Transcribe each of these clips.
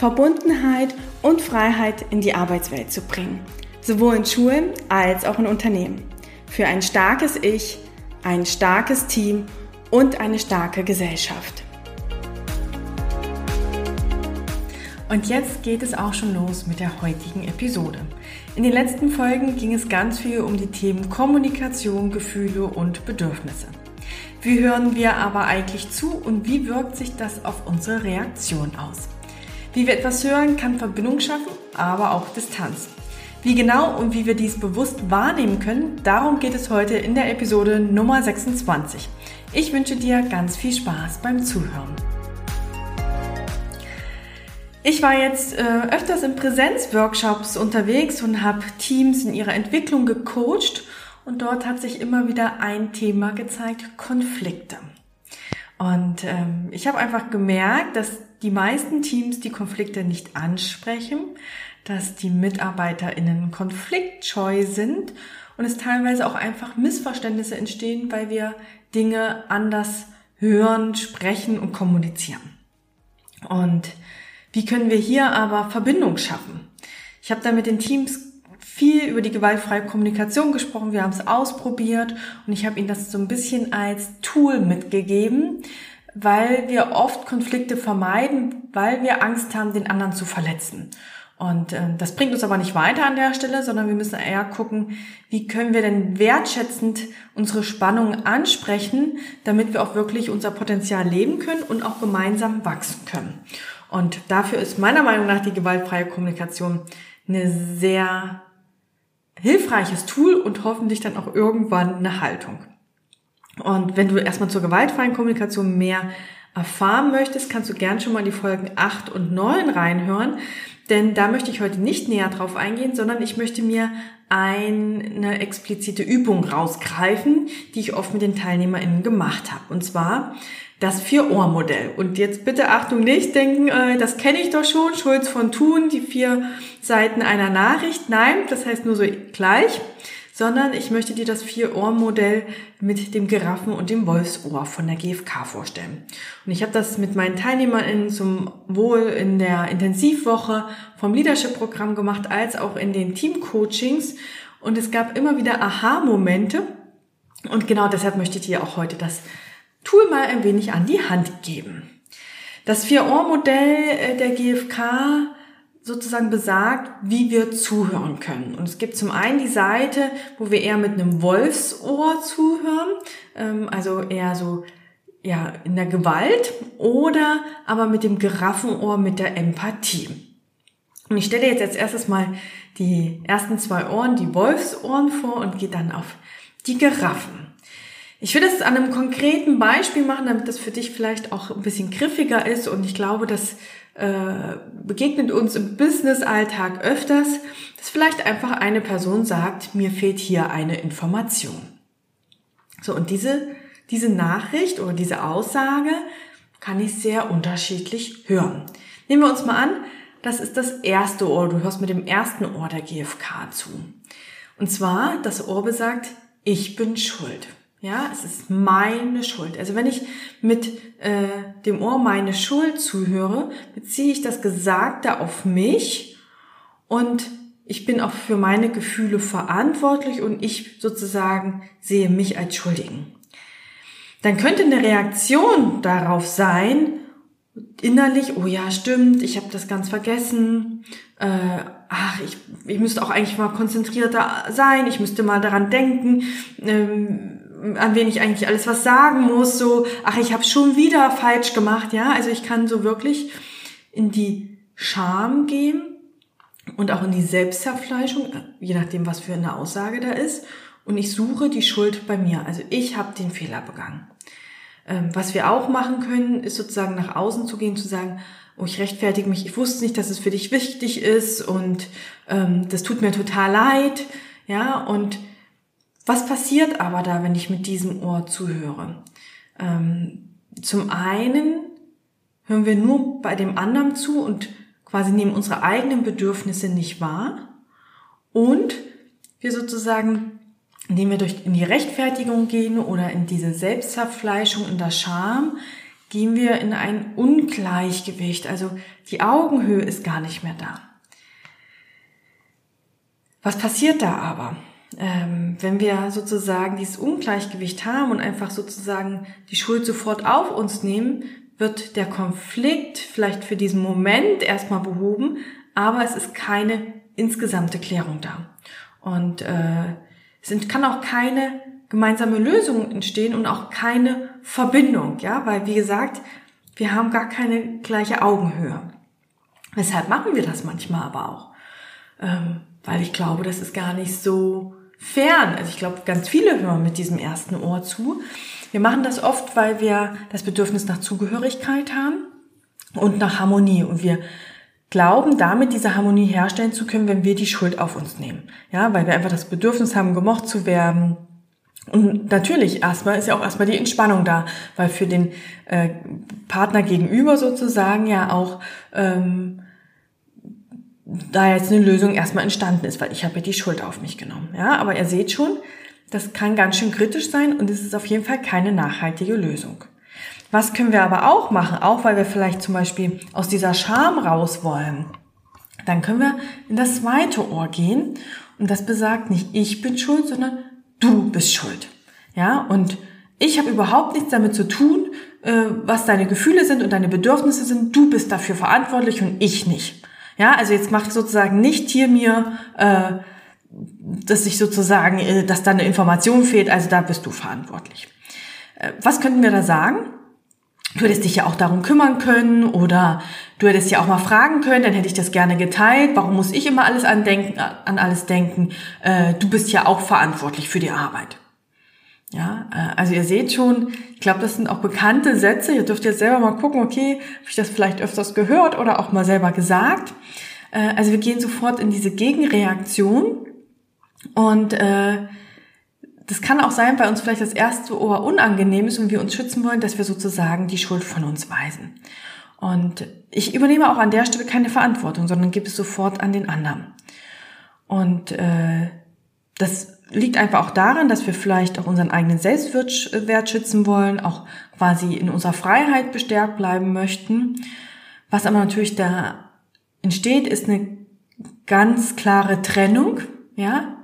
Verbundenheit und Freiheit in die Arbeitswelt zu bringen, sowohl in Schulen als auch in Unternehmen. Für ein starkes Ich, ein starkes Team und eine starke Gesellschaft. Und jetzt geht es auch schon los mit der heutigen Episode. In den letzten Folgen ging es ganz viel um die Themen Kommunikation, Gefühle und Bedürfnisse. Wie hören wir aber eigentlich zu und wie wirkt sich das auf unsere Reaktion aus? Wie wir etwas hören, kann Verbindung schaffen, aber auch Distanz. Wie genau und wie wir dies bewusst wahrnehmen können, darum geht es heute in der Episode Nummer 26. Ich wünsche dir ganz viel Spaß beim Zuhören. Ich war jetzt äh, öfters in Präsenzworkshops unterwegs und habe Teams in ihrer Entwicklung gecoacht und dort hat sich immer wieder ein Thema gezeigt, Konflikte. Und ähm, ich habe einfach gemerkt, dass die meisten Teams die Konflikte nicht ansprechen, dass die MitarbeiterInnen konfliktscheu sind und es teilweise auch einfach Missverständnisse entstehen, weil wir Dinge anders hören, sprechen und kommunizieren. Und wie können wir hier aber Verbindung schaffen? Ich habe da mit den Teams viel über die gewaltfreie Kommunikation gesprochen. Wir haben es ausprobiert und ich habe Ihnen das so ein bisschen als Tool mitgegeben, weil wir oft Konflikte vermeiden, weil wir Angst haben, den anderen zu verletzen. Und äh, das bringt uns aber nicht weiter an der Stelle, sondern wir müssen eher gucken, wie können wir denn wertschätzend unsere Spannungen ansprechen, damit wir auch wirklich unser Potenzial leben können und auch gemeinsam wachsen können. Und dafür ist meiner Meinung nach die gewaltfreie Kommunikation eine sehr hilfreiches Tool und hoffentlich dann auch irgendwann eine Haltung. Und wenn du erstmal zur gewaltfreien Kommunikation mehr erfahren möchtest, kannst du gern schon mal die Folgen 8 und 9 reinhören, denn da möchte ich heute nicht näher drauf eingehen, sondern ich möchte mir eine explizite Übung rausgreifen, die ich oft mit den TeilnehmerInnen gemacht habe. Und zwar das Vier-Ohr-Modell. Und jetzt bitte Achtung nicht denken, äh, das kenne ich doch schon, Schulz von Thun, die vier Seiten einer Nachricht. Nein, das heißt nur so gleich, sondern ich möchte dir das Vier-Ohr-Modell mit dem Giraffen- und dem Wolfsohr von der GfK vorstellen. Und ich habe das mit meinen TeilnehmerInnen zum Wohl in der Intensivwoche vom Leadership-Programm gemacht, als auch in den Team-Coachings. Und es gab immer wieder Aha-Momente. Und genau deshalb möchte ich dir auch heute das Tool mal ein wenig an die Hand geben. Das Vier-Ohr-Modell äh, der GfK sozusagen besagt, wie wir zuhören können. Und es gibt zum einen die Seite, wo wir eher mit einem Wolfsohr zuhören, ähm, also eher so ja in der Gewalt oder aber mit dem Giraffenohr mit der Empathie. Und ich stelle jetzt als erstes mal die ersten zwei Ohren, die Wolfsohren vor und gehe dann auf die Giraffen. Ich will das an einem konkreten Beispiel machen, damit das für dich vielleicht auch ein bisschen griffiger ist. Und ich glaube, das äh, begegnet uns im Business-Alltag öfters, dass vielleicht einfach eine Person sagt, mir fehlt hier eine Information. So, und diese, diese Nachricht oder diese Aussage kann ich sehr unterschiedlich hören. Nehmen wir uns mal an, das ist das erste Ohr. Du hörst mit dem ersten Ohr der GfK zu. Und zwar, das Ohr besagt, ich bin schuld. Ja, es ist meine Schuld. Also wenn ich mit äh, dem Ohr meine Schuld zuhöre, beziehe ich das Gesagte auf mich und ich bin auch für meine Gefühle verantwortlich und ich sozusagen sehe mich als Schuldigen. Dann könnte eine Reaktion darauf sein, innerlich, oh ja, stimmt, ich habe das ganz vergessen, äh, ach, ich, ich müsste auch eigentlich mal konzentrierter sein, ich müsste mal daran denken, ähm, an wen ich eigentlich alles was sagen muss, so, ach, ich habe schon wieder falsch gemacht, ja, also ich kann so wirklich in die Scham gehen und auch in die Selbstzerfleischung, je nachdem, was für eine Aussage da ist, und ich suche die Schuld bei mir, also ich habe den Fehler begangen. Ähm, was wir auch machen können, ist sozusagen nach außen zu gehen, zu sagen, oh, ich rechtfertige mich, ich wusste nicht, dass es für dich wichtig ist und ähm, das tut mir total leid. Ja, und was passiert aber da, wenn ich mit diesem Ohr zuhöre? Ähm, zum einen hören wir nur bei dem anderen zu und quasi nehmen unsere eigenen Bedürfnisse nicht wahr. Und wir sozusagen, indem wir durch in die Rechtfertigung gehen oder in diese Selbstzerfleischung, in der Scham, gehen wir in ein Ungleichgewicht. Also die Augenhöhe ist gar nicht mehr da. Was passiert da aber? Ähm, wenn wir sozusagen dieses Ungleichgewicht haben und einfach sozusagen die Schuld sofort auf uns nehmen, wird der Konflikt vielleicht für diesen Moment erstmal behoben, aber es ist keine insgesamte Klärung da. Und äh, es kann auch keine gemeinsame Lösung entstehen und auch keine Verbindung, ja, weil wie gesagt, wir haben gar keine gleiche Augenhöhe. Weshalb machen wir das manchmal aber auch? Ähm, weil ich glaube, das ist gar nicht so fern. Also ich glaube, ganz viele hören mit diesem ersten Ohr zu. Wir machen das oft, weil wir das Bedürfnis nach Zugehörigkeit haben und nach Harmonie. Und wir glauben, damit diese Harmonie herstellen zu können, wenn wir die Schuld auf uns nehmen. Ja, weil wir einfach das Bedürfnis haben, gemocht zu werden. Und natürlich erstmal ist ja auch erstmal die Entspannung da, weil für den äh, Partner gegenüber sozusagen ja auch ähm, da jetzt eine Lösung erstmal entstanden ist, weil ich habe ja die Schuld auf mich genommen. Ja, aber ihr seht schon, das kann ganz schön kritisch sein und es ist auf jeden Fall keine nachhaltige Lösung. Was können wir aber auch machen, auch weil wir vielleicht zum Beispiel aus dieser Scham raus wollen? Dann können wir in das zweite Ohr gehen und das besagt nicht ich bin schuld, sondern du bist schuld. Ja, und ich habe überhaupt nichts damit zu tun, äh, was deine Gefühle sind und deine Bedürfnisse sind. Du bist dafür verantwortlich und ich nicht. Ja, also jetzt mach sozusagen nicht hier mir äh, dass sich sozusagen, äh, dass da eine Information fehlt, also da bist du verantwortlich. Äh, was könnten wir da sagen? Du hättest dich ja auch darum kümmern können oder du hättest ja auch mal fragen können, dann hätte ich das gerne geteilt. Warum muss ich immer alles andenken, an alles denken? Äh, du bist ja auch verantwortlich für die Arbeit. Ja, also ihr seht schon, ich glaube, das sind auch bekannte Sätze. Ihr dürft jetzt selber mal gucken, okay, habe ich das vielleicht öfters gehört oder auch mal selber gesagt. Also wir gehen sofort in diese Gegenreaktion und äh, das kann auch sein, weil uns vielleicht das erste Ohr unangenehm ist und wir uns schützen wollen, dass wir sozusagen die Schuld von uns weisen. Und ich übernehme auch an der Stelle keine Verantwortung, sondern gebe es sofort an den anderen. Und äh, das liegt einfach auch daran, dass wir vielleicht auch unseren eigenen Selbstwert schützen wollen, auch quasi in unserer Freiheit bestärkt bleiben möchten. Was aber natürlich da entsteht, ist eine ganz klare Trennung, ja,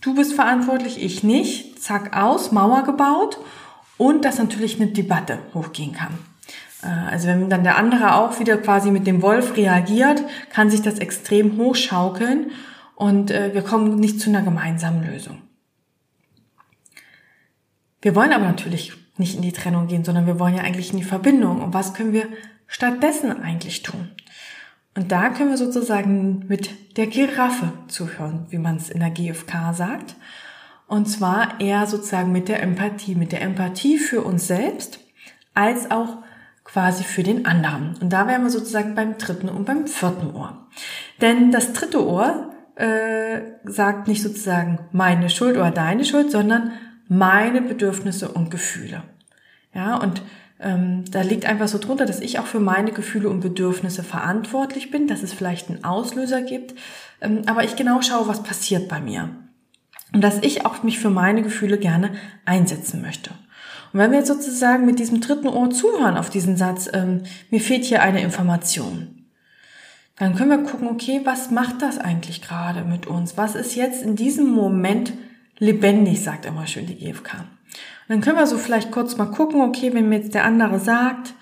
du bist verantwortlich, ich nicht, zack aus, Mauer gebaut und dass natürlich eine Debatte hochgehen kann. Äh, also wenn dann der andere auch wieder quasi mit dem Wolf reagiert, kann sich das extrem hochschaukeln und äh, wir kommen nicht zu einer gemeinsamen Lösung. Wir wollen aber natürlich nicht in die Trennung gehen, sondern wir wollen ja eigentlich in die Verbindung. Und was können wir stattdessen eigentlich tun? Und da können wir sozusagen mit der Giraffe zuhören, wie man es in der GfK sagt. Und zwar eher sozusagen mit der Empathie, mit der Empathie für uns selbst, als auch quasi für den anderen. Und da wären wir sozusagen beim dritten und beim vierten Ohr. Denn das dritte Ohr äh, sagt nicht sozusagen meine Schuld oder deine Schuld, sondern meine Bedürfnisse und Gefühle. Ja, und ähm, da liegt einfach so drunter, dass ich auch für meine Gefühle und Bedürfnisse verantwortlich bin, dass es vielleicht einen Auslöser gibt, ähm, aber ich genau schaue, was passiert bei mir. Und dass ich auch mich für meine Gefühle gerne einsetzen möchte. Und wenn wir jetzt sozusagen mit diesem dritten Ohr zuhören auf diesen Satz, ähm, mir fehlt hier eine Information, dann können wir gucken, okay, was macht das eigentlich gerade mit uns? Was ist jetzt in diesem Moment lebendig, sagt immer schön die GfK. Und dann können wir so vielleicht kurz mal gucken, okay, wenn mir jetzt der andere sagt,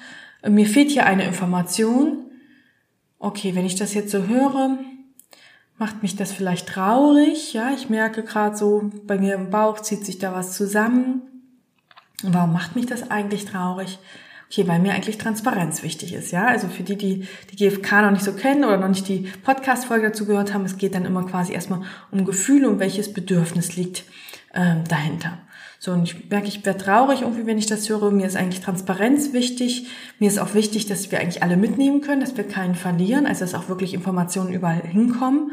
mir fehlt hier eine Information, okay, wenn ich das jetzt so höre, macht mich das vielleicht traurig, ja, ich merke gerade so, bei mir im Bauch zieht sich da was zusammen. Warum macht mich das eigentlich traurig? Okay, weil mir eigentlich Transparenz wichtig ist, ja. Also für die, die die GfK noch nicht so kennen oder noch nicht die Podcast-Folge dazu gehört haben, es geht dann immer quasi erstmal um Gefühle und welches Bedürfnis liegt ähm, dahinter. So, und ich merke, ich werde traurig irgendwie, wenn ich das höre. Mir ist eigentlich Transparenz wichtig. Mir ist auch wichtig, dass wir eigentlich alle mitnehmen können, dass wir keinen verlieren, also dass auch wirklich Informationen überall hinkommen.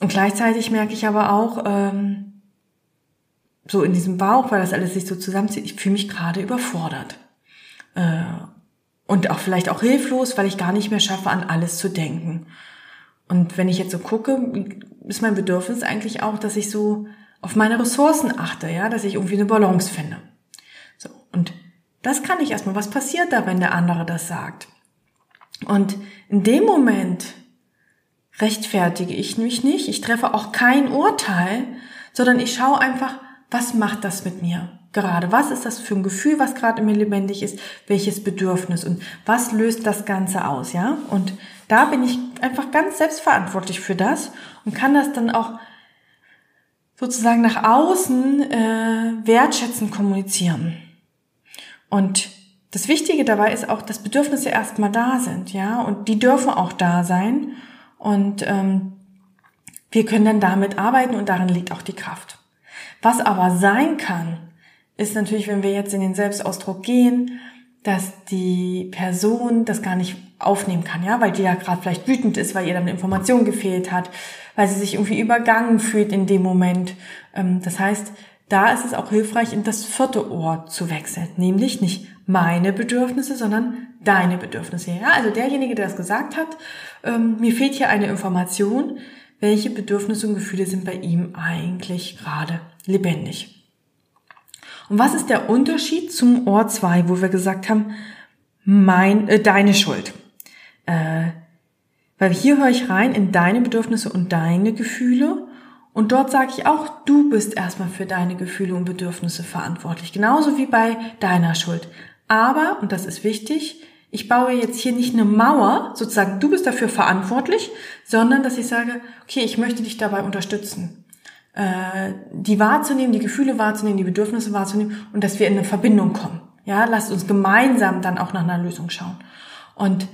Und gleichzeitig merke ich aber auch, ähm, so in diesem Bauch, weil das alles sich so zusammenzieht, ich fühle mich gerade überfordert. Äh, und auch vielleicht auch hilflos, weil ich gar nicht mehr schaffe, an alles zu denken. Und wenn ich jetzt so gucke, ist mein Bedürfnis eigentlich auch, dass ich so auf meine Ressourcen achte, ja, dass ich irgendwie eine Balance finde. So. Und das kann ich erstmal. Was passiert da, wenn der andere das sagt? Und in dem Moment rechtfertige ich mich nicht. Ich treffe auch kein Urteil, sondern ich schaue einfach, was macht das mit mir gerade? Was ist das für ein Gefühl, was gerade in mir lebendig ist? Welches Bedürfnis? Und was löst das Ganze aus, ja? Und da bin ich einfach ganz selbstverantwortlich für das und kann das dann auch sozusagen nach außen äh, wertschätzend kommunizieren. Und das Wichtige dabei ist auch, dass Bedürfnisse erstmal da sind, ja, und die dürfen auch da sein. Und ähm, wir können dann damit arbeiten und darin liegt auch die Kraft. Was aber sein kann, ist natürlich, wenn wir jetzt in den Selbstausdruck gehen, dass die Person das gar nicht aufnehmen kann, ja, weil die ja gerade vielleicht wütend ist, weil ihr dann Information gefehlt hat, weil sie sich irgendwie übergangen fühlt in dem Moment. Ähm, das heißt, da ist es auch hilfreich, in das vierte Ohr zu wechseln, nämlich nicht meine Bedürfnisse, sondern deine Bedürfnisse. Ja, also derjenige, der das gesagt hat, ähm, mir fehlt hier eine Information, welche Bedürfnisse und Gefühle sind bei ihm eigentlich gerade lebendig. Und was ist der Unterschied zum Ohr 2, wo wir gesagt haben, mein, äh, deine Schuld? Äh, weil hier höre ich rein in deine Bedürfnisse und deine Gefühle. Und dort sage ich auch, du bist erstmal für deine Gefühle und Bedürfnisse verantwortlich. Genauso wie bei deiner Schuld. Aber, und das ist wichtig, ich baue jetzt hier nicht eine Mauer, sozusagen, du bist dafür verantwortlich, sondern dass ich sage, okay, ich möchte dich dabei unterstützen äh, die wahrzunehmen, die Gefühle wahrzunehmen, die Bedürfnisse wahrzunehmen und dass wir in eine Verbindung kommen. Ja, lasst uns gemeinsam dann auch nach einer Lösung schauen. Und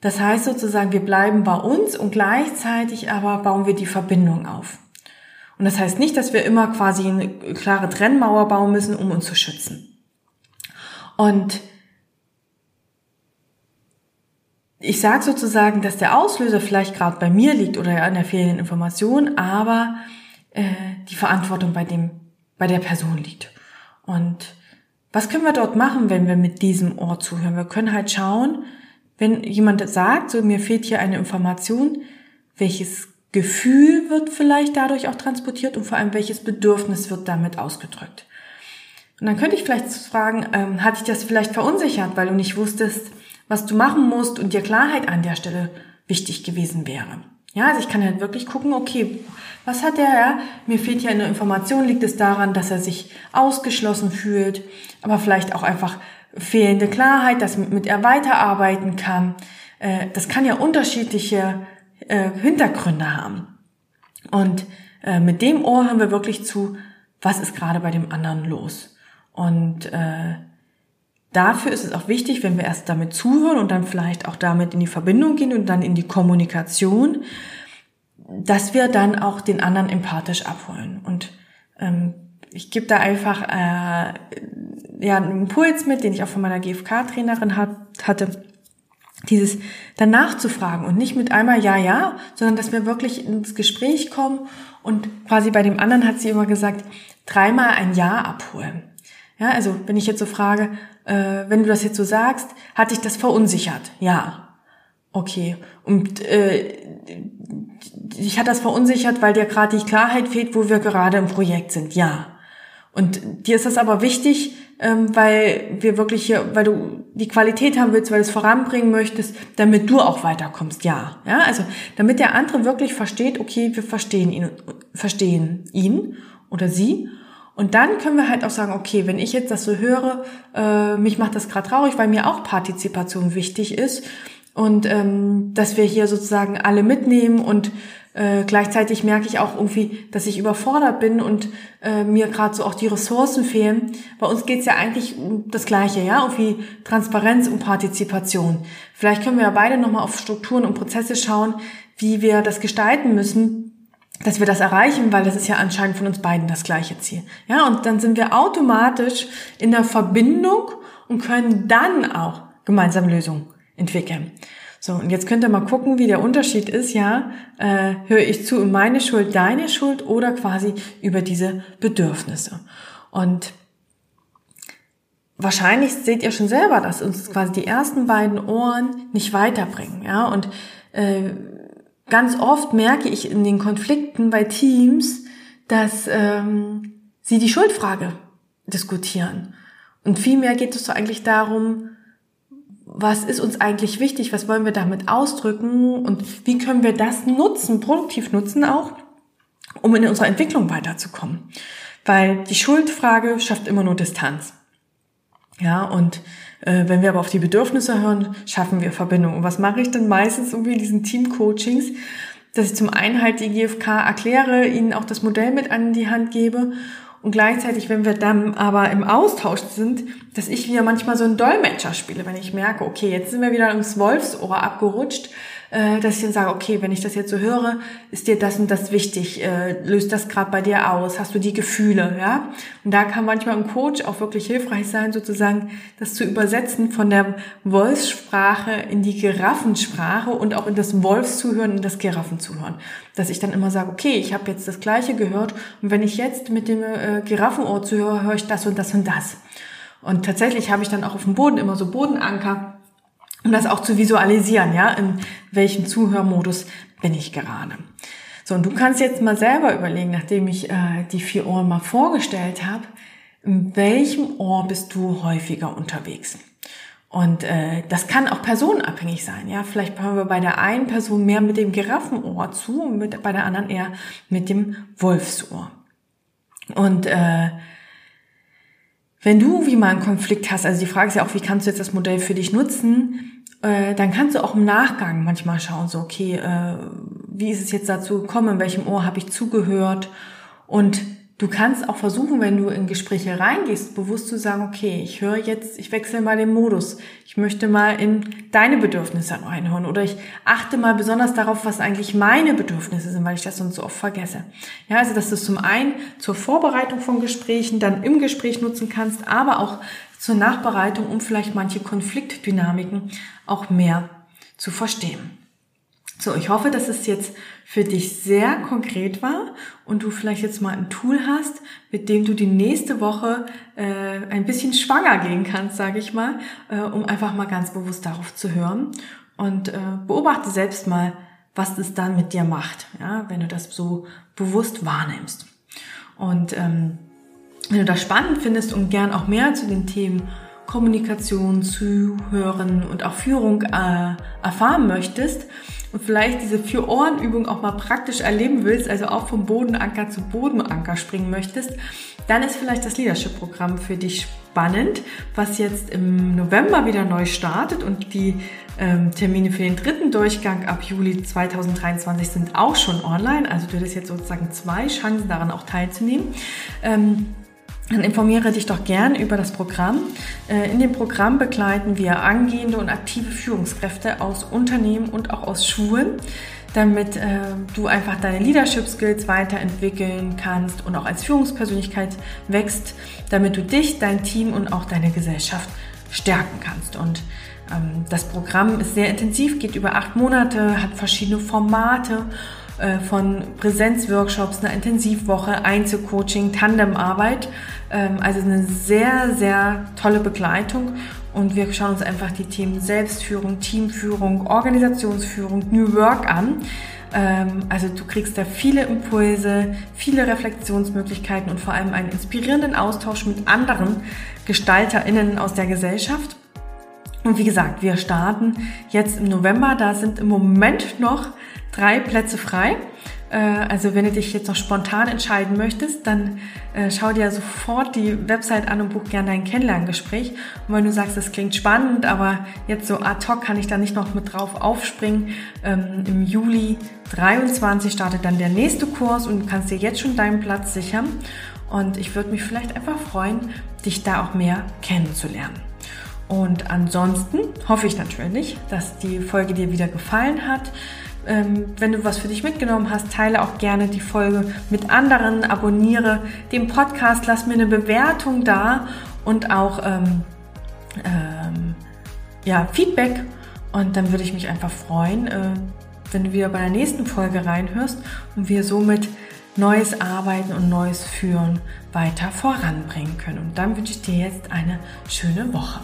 das heißt sozusagen, wir bleiben bei uns und gleichzeitig aber bauen wir die Verbindung auf. Und das heißt nicht, dass wir immer quasi eine klare Trennmauer bauen müssen, um uns zu schützen. Und ich sage sozusagen, dass der Auslöser vielleicht gerade bei mir liegt oder an der fehlenden Information, aber äh, die Verantwortung bei dem, bei der Person liegt. Und was können wir dort machen, wenn wir mit diesem Ohr zuhören? Wir können halt schauen, wenn jemand sagt, so mir fehlt hier eine Information, welches Gefühl wird vielleicht dadurch auch transportiert und vor allem welches Bedürfnis wird damit ausgedrückt. Und dann könnte ich vielleicht fragen, ähm, hat dich das vielleicht verunsichert, weil du nicht wusstest, was du machen musst und dir Klarheit an der Stelle wichtig gewesen wäre. Ja, also ich kann halt wirklich gucken, okay, was hat der Herr? Mir fehlt ja eine Information. Liegt es daran, dass er sich ausgeschlossen fühlt, aber vielleicht auch einfach fehlende Klarheit, dass mit er weiterarbeiten kann. Äh, das kann ja unterschiedliche äh, Hintergründe haben. Und äh, mit dem Ohr hören wir wirklich zu, was ist gerade bei dem anderen los. Und dafür ist es auch wichtig, wenn wir erst damit zuhören und dann vielleicht auch damit in die Verbindung gehen und dann in die Kommunikation, dass wir dann auch den anderen empathisch abholen. Und ähm, ich gebe da einfach äh, ja einen Impuls mit, den ich auch von meiner GFK-Trainerin hat, hatte, dieses danach zu fragen und nicht mit einmal ja, ja, sondern dass wir wirklich ins Gespräch kommen und quasi bei dem anderen hat sie immer gesagt, dreimal ein Ja abholen. Ja, also wenn ich jetzt so frage, äh, wenn du das jetzt so sagst, hat dich das verunsichert? Ja. Okay. Und äh, ich hat das verunsichert, weil dir gerade die Klarheit fehlt, wo wir gerade im Projekt sind. Ja. Und dir ist das aber wichtig, ähm, weil wir wirklich hier, weil du die Qualität haben willst, weil du es voranbringen möchtest, damit du auch weiterkommst. Ja. Ja, also damit der andere wirklich versteht, okay, wir verstehen ihn, verstehen ihn oder sie und dann können wir halt auch sagen, okay, wenn ich jetzt das so höre, äh, mich macht das gerade traurig, weil mir auch Partizipation wichtig ist und ähm, dass wir hier sozusagen alle mitnehmen und äh, gleichzeitig merke ich auch irgendwie, dass ich überfordert bin und äh, mir gerade so auch die Ressourcen fehlen. Bei uns geht's ja eigentlich um das Gleiche, ja, irgendwie Transparenz und Partizipation. Vielleicht können wir ja beide nochmal auf Strukturen und Prozesse schauen, wie wir das gestalten müssen, dass wir das erreichen, weil das ist ja anscheinend von uns beiden das gleiche Ziel. Ja, und dann sind wir automatisch in der Verbindung und können dann auch gemeinsam Lösungen entwickeln. So, und jetzt könnt ihr mal gucken, wie der Unterschied ist, ja, äh, höre ich zu meine Schuld, deine Schuld oder quasi über diese Bedürfnisse. Und wahrscheinlich seht ihr schon selber, dass uns quasi die ersten beiden Ohren nicht weiterbringen, ja, und äh, ganz oft merke ich in den Konflikten bei Teams, dass ähm, sie die Schuldfrage diskutieren. Und vielmehr geht es so eigentlich darum, was ist uns eigentlich wichtig, was wollen wir damit ausdrücken und wie können wir das nutzen, produktiv nutzen auch, um in unserer Entwicklung weiterzukommen. Weil die Schuldfrage schafft immer nur Distanz. Ja, und wenn wir aber auf die Bedürfnisse hören, schaffen wir Verbindung. Und was mache ich dann meistens irgendwie in diesen Team-Coachings? Dass ich zum einen halt die GFK erkläre, ihnen auch das Modell mit an die Hand gebe und gleichzeitig, wenn wir dann aber im Austausch sind, dass ich wieder manchmal so einen Dolmetscher spiele, wenn ich merke, okay, jetzt sind wir wieder ins Wolfsohr abgerutscht, äh, dass ich dann sage, okay, wenn ich das jetzt so höre, ist dir das und das wichtig, äh, löst das gerade bei dir aus, hast du die Gefühle, ja? Und da kann manchmal ein Coach auch wirklich hilfreich sein, sozusagen das zu übersetzen von der Wolfssprache in die Giraffensprache und auch in das Wolfszuhören und das Giraffenzuhören. Dass ich dann immer sage, okay, ich habe jetzt das Gleiche gehört und wenn ich jetzt mit dem äh, Giraffenohr zuhöre, höre ich das und das und das. Und tatsächlich habe ich dann auch auf dem Boden immer so Bodenanker, um das auch zu visualisieren, ja, in welchem Zuhörmodus bin ich gerade. So, und du kannst jetzt mal selber überlegen, nachdem ich äh, die vier Ohren mal vorgestellt habe, in welchem Ohr bist du häufiger unterwegs? Und äh, das kann auch personenabhängig sein. Ja, vielleicht hören wir bei der einen Person mehr mit dem Giraffenohr zu und mit, bei der anderen eher mit dem Wolfsohr. Und äh, wenn du wie mal einen Konflikt hast, also die Frage ist ja auch, wie kannst du jetzt das Modell für dich nutzen, äh, dann kannst du auch im Nachgang manchmal schauen, so, okay, äh, wie ist es jetzt dazu gekommen, in welchem Ohr habe ich zugehört und Du kannst auch versuchen, wenn du in Gespräche reingehst, bewusst zu sagen, okay, ich höre jetzt, ich wechsle mal den Modus. Ich möchte mal in deine Bedürfnisse reinhören oder ich achte mal besonders darauf, was eigentlich meine Bedürfnisse sind, weil ich das sonst so oft vergesse. Ja, also, dass du es zum einen zur Vorbereitung von Gesprächen dann im Gespräch nutzen kannst, aber auch zur Nachbereitung, um vielleicht manche Konfliktdynamiken auch mehr zu verstehen. So, ich hoffe, dass es jetzt für dich sehr konkret war und du vielleicht jetzt mal ein Tool hast, mit dem du die nächste Woche äh, ein bisschen schwanger gehen kannst, sage ich mal, äh, um einfach mal ganz bewusst darauf zu hören und äh, beobachte selbst mal, was es dann mit dir macht, ja, wenn du das so bewusst wahrnimmst. Und ähm, wenn du das spannend findest und gern auch mehr zu den Themen Kommunikation, Zuhören und auch Führung äh, erfahren möchtest und vielleicht diese Vier-Ohren-Übung auch mal praktisch erleben willst, also auch vom Bodenanker zu Bodenanker springen möchtest, dann ist vielleicht das Leadership-Programm für dich spannend, was jetzt im November wieder neu startet und die ähm, Termine für den dritten Durchgang ab Juli 2023 sind auch schon online. Also du hättest jetzt sozusagen zwei Chancen daran auch teilzunehmen. Ähm, dann informiere dich doch gern über das Programm. Äh, in dem Programm begleiten wir angehende und aktive Führungskräfte aus Unternehmen und auch aus Schulen, damit äh, du einfach deine Leadership Skills weiterentwickeln kannst und auch als Führungspersönlichkeit wächst, damit du dich, dein Team und auch deine Gesellschaft stärken kannst. Und ähm, das Programm ist sehr intensiv, geht über acht Monate, hat verschiedene Formate von Präsenzworkshops, einer Intensivwoche, Einzelcoaching, Tandemarbeit. Ähm, also eine sehr, sehr tolle Begleitung. Und wir schauen uns einfach die Themen Selbstführung, Teamführung, Organisationsführung, New Work an. Ähm, also du kriegst da viele Impulse, viele Reflexionsmöglichkeiten und vor allem einen inspirierenden Austausch mit anderen GestalterInnen aus der Gesellschaft. Und wie gesagt, wir starten jetzt im November. Da sind im Moment noch drei Plätze frei. Äh, also wenn du dich jetzt noch spontan entscheiden möchtest, dann äh, schau dir sofort die Website an und buch gerne dein Kennenlerngespräch. Und wenn du sagst, das klingt spannend, aber jetzt so ad hoc kann ich da nicht noch mit drauf aufspringen, ähm, im Juli 23 startet dann der nächste Kurs und du kannst dir jetzt schon deinen Platz sichern. Und ich würde mich vielleicht einfach freuen, dich da auch mehr kennenzulernen. Und ansonsten hoffe ich natürlich, dass die Folge dir wieder gefallen hat Ähm, wenn du was für dich mitgenommen hast, teile auch gerne die Folge mit anderen, abonniere den Podcast, lass mir eine Bewertung da und auch ähm, ähm, ja, Feedback. Und dann würde ich mich einfach freuen, äh, wenn du wieder bei der nächsten Folge reinhörst und wir somit neues Arbeiten und neues Führen weiter voranbringen können. Und dann wünsche ich dir jetzt eine schöne Woche.